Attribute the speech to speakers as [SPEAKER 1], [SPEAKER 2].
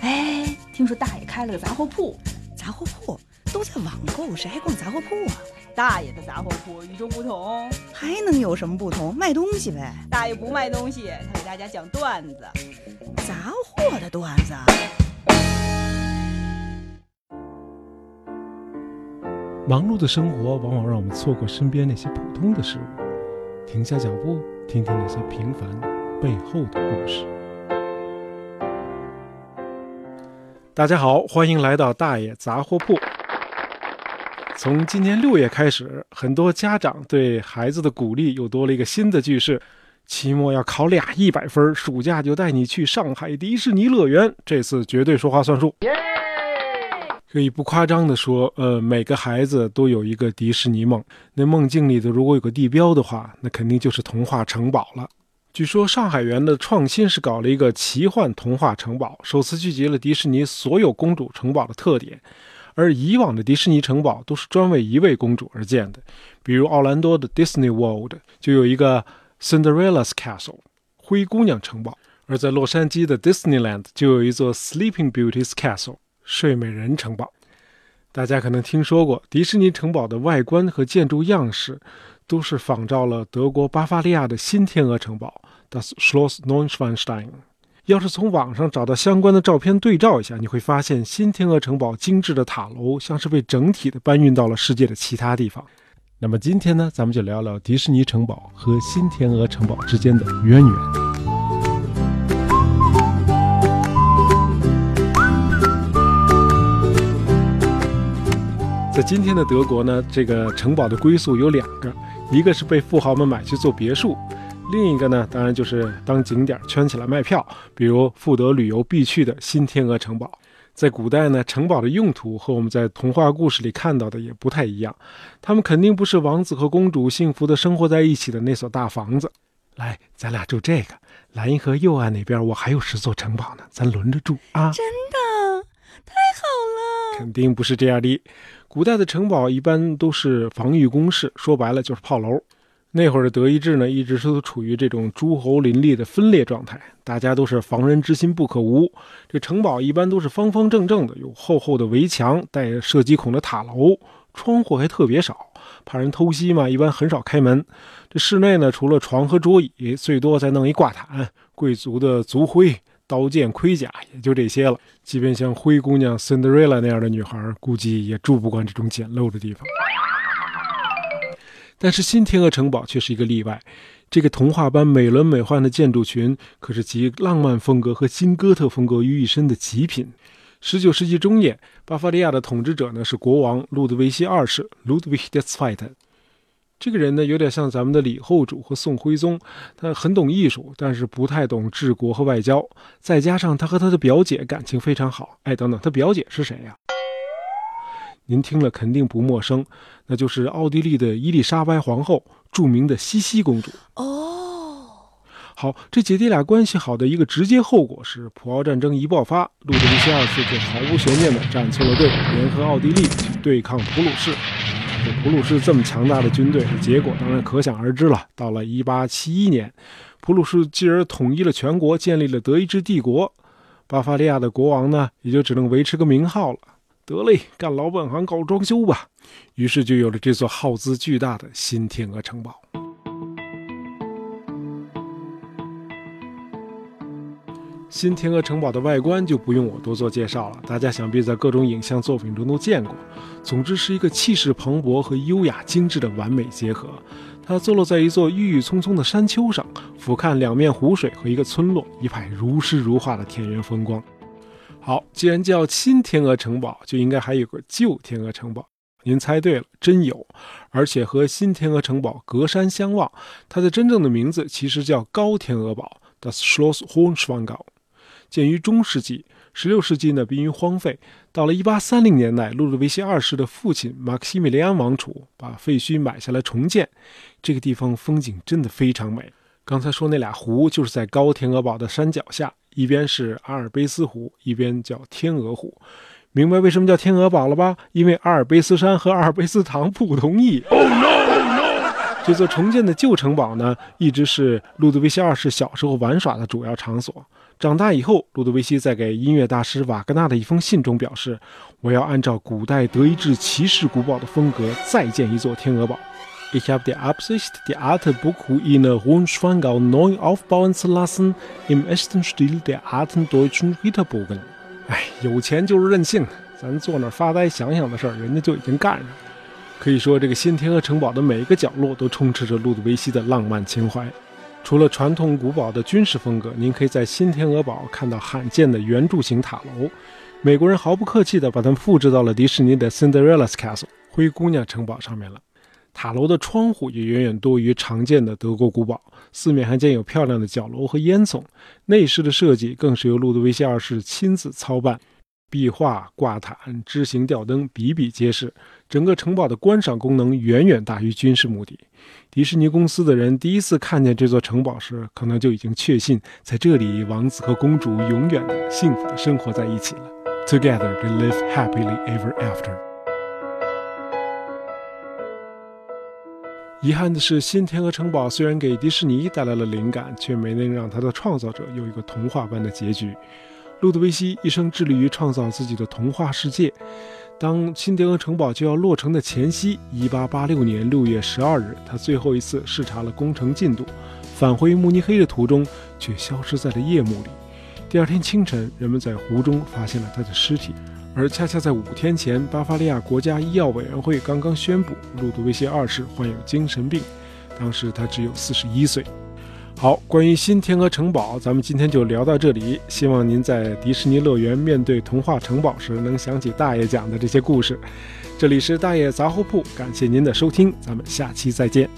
[SPEAKER 1] 哎，听说大爷开了个杂货铺，
[SPEAKER 2] 杂货铺都在网购，谁还逛杂货铺啊？
[SPEAKER 1] 大爷的杂货铺与众不同，
[SPEAKER 2] 还能有什么不同？卖东西呗。
[SPEAKER 1] 大爷不卖东西，他给大家讲段子。
[SPEAKER 2] 杂货的段子。
[SPEAKER 3] 忙碌的生活往往让我们错过身边那些普通的事物，停下脚步，听听那些平凡背后的故事。大家好，欢迎来到大爷杂货铺。从今年六月开始，很多家长对孩子的鼓励又多了一个新的句式：期末要考俩一百分，暑假就带你去上海迪士尼乐园，这次绝对说话算数。可以不夸张地说，呃，每个孩子都有一个迪士尼梦。那梦境里的如果有个地标的话，那肯定就是童话城堡了。据说上海园的创新是搞了一个奇幻童话城堡，首次聚集了迪士尼所有公主城堡的特点。而以往的迪士尼城堡都是专为一位公主而建的，比如奥兰多的 Disney World 就有一个 Cinderella's Castle 灰姑娘城堡，而在洛杉矶的 Disneyland 就有一座 Sleeping Beauty's Castle。睡美人城堡，大家可能听说过，迪士尼城堡的外观和建筑样式都是仿照了德国巴伐利亚的新天鹅城堡 （Das Schloss Neuschwanstein）。要是从网上找到相关的照片对照一下，你会发现新天鹅城堡精致的塔楼像是被整体的搬运到了世界的其他地方。那么今天呢，咱们就聊聊迪士尼城堡和新天鹅城堡之间的渊源。在今天的德国呢，这个城堡的归宿有两个，一个是被富豪们买去做别墅，另一个呢，当然就是当景点圈起来卖票，比如富德旅游必去的新天鹅城堡。在古代呢，城堡的用途和我们在童话故事里看到的也不太一样，他们肯定不是王子和公主幸福的生活在一起的那所大房子。来，咱俩住这个，莱茵河右岸那边我还有十座城堡呢，咱轮着住啊！
[SPEAKER 2] 真的，太好了！
[SPEAKER 3] 肯定不是这样的。古代的城堡一般都是防御工事，说白了就是炮楼。那会儿的德意志呢，一直都处于这种诸侯林立的分裂状态，大家都是防人之心不可无。这城堡一般都是方方正正的，有厚厚的围墙，带射击孔的塔楼，窗户还特别少，怕人偷袭嘛，一般很少开门。这室内呢，除了床和桌椅，最多再弄一挂毯，贵族的族徽。刀剑盔甲也就这些了，即便像灰姑娘 Cinderella 那样的女孩，估计也住不惯这种简陋的地方。但是新天鹅城堡却是一个例外，这个童话般美轮美奂的建筑群，可是集浪漫风格和新哥特风格于一身的极品。十九世纪中叶，巴伐利亚的统治者呢是国王路德维希二世 （Ludwig II）。这个人呢，有点像咱们的李后主和宋徽宗，他很懂艺术，但是不太懂治国和外交。再加上他和他的表姐感情非常好。哎，等等，他表姐是谁呀？您听了肯定不陌生，那就是奥地利的伊丽莎白皇后，著名的茜茜公主。
[SPEAKER 2] 哦，
[SPEAKER 3] 好，这姐弟俩关系好的一个直接后果是，普奥战争一爆发，路德维希二世就毫无悬念地站错了队，联合奥地利去对抗普鲁士。这普鲁士这么强大的军队，结果当然可想而知了。到了1871年，普鲁士继而统一了全国，建立了德意志帝国。巴伐利亚的国王呢，也就只能维持个名号了。得嘞，干老本行，搞装修吧。于是就有了这座耗资巨大的新天鹅城堡。新天鹅城堡的外观就不用我多做介绍了，大家想必在各种影像作品中都见过。总之是一个气势磅礴和优雅精致的完美结合。它坐落在一座郁郁葱葱的山丘上，俯瞰两面湖水和一个村落，一派如诗如画的田园风光。好，既然叫新天鹅城堡，就应该还有个旧天鹅城堡。您猜对了，真有，而且和新天鹅城堡隔山相望。它的真正的名字其实叫高天鹅堡，Das Schloss Hohenschwangau。建于中世纪，16世纪呢濒于荒废。到了1830年代，路德维希二世的父亲马克西米利安王储把废墟买下来重建。这个地方风景真的非常美。刚才说那俩湖就是在高天鹅堡的山脚下，一边是阿尔卑斯湖，一边叫天鹅湖。明白为什么叫天鹅堡了吧？因为阿尔卑斯山和阿尔卑斯糖不同意。这座重建的旧城堡呢，一直是路德维希二世小时候玩耍的主要场所。长大以后，路德维希在给音乐大师瓦格纳的一封信中表示：“我要按照古代德意志骑士古堡的风格再建一座天鹅堡。” Ich habe die Absicht, die alte Burgruine Rundschwangau neu aufbauen zu lassen, im ersten Stil der alten deutschen Ritterburgen。哎，有钱就是任性，咱坐那发呆想想的事儿，人家就已经干上了。可以说，这个新天鹅城堡的每一个角落都充斥着路德维希的浪漫情怀。除了传统古堡的军事风格，您可以在新天鹅堡看到罕见的圆柱形塔楼。美国人毫不客气地把它们复制到了迪士尼的 Cinderella's Castle 灰姑娘城堡上面了。塔楼的窗户也远远多于常见的德国古堡，四面还建有漂亮的角楼和烟囱。内饰的设计更是由路德维希二世亲自操办，壁画、挂毯、枝形吊灯比比皆是。整个城堡的观赏功能远远大于军事目的。迪士尼公司的人第一次看见这座城堡时，可能就已经确信，在这里王子和公主永远的幸福的生活在一起了。Together they live happily ever after。遗憾的是，新天鹅城堡虽然给迪士尼带来了灵感，却没能让它的创造者有一个童话般的结局。路德维希一生致力于创造自己的童话世界。当新天鹅城堡就要落成的前夕，1886年6月12日，他最后一次视察了工程进度，返回慕尼黑的途中，却消失在了夜幕里。第二天清晨，人们在湖中发现了他的尸体。而恰恰在五天前，巴伐利亚国家医药委员会刚刚宣布，路德维希二世患有精神病，当时他只有四十一岁。好，关于新天鹅城堡，咱们今天就聊到这里。希望您在迪士尼乐园面对童话城堡时，能想起大爷讲的这些故事。这里是大爷杂货铺，感谢您的收听，咱们下期再见。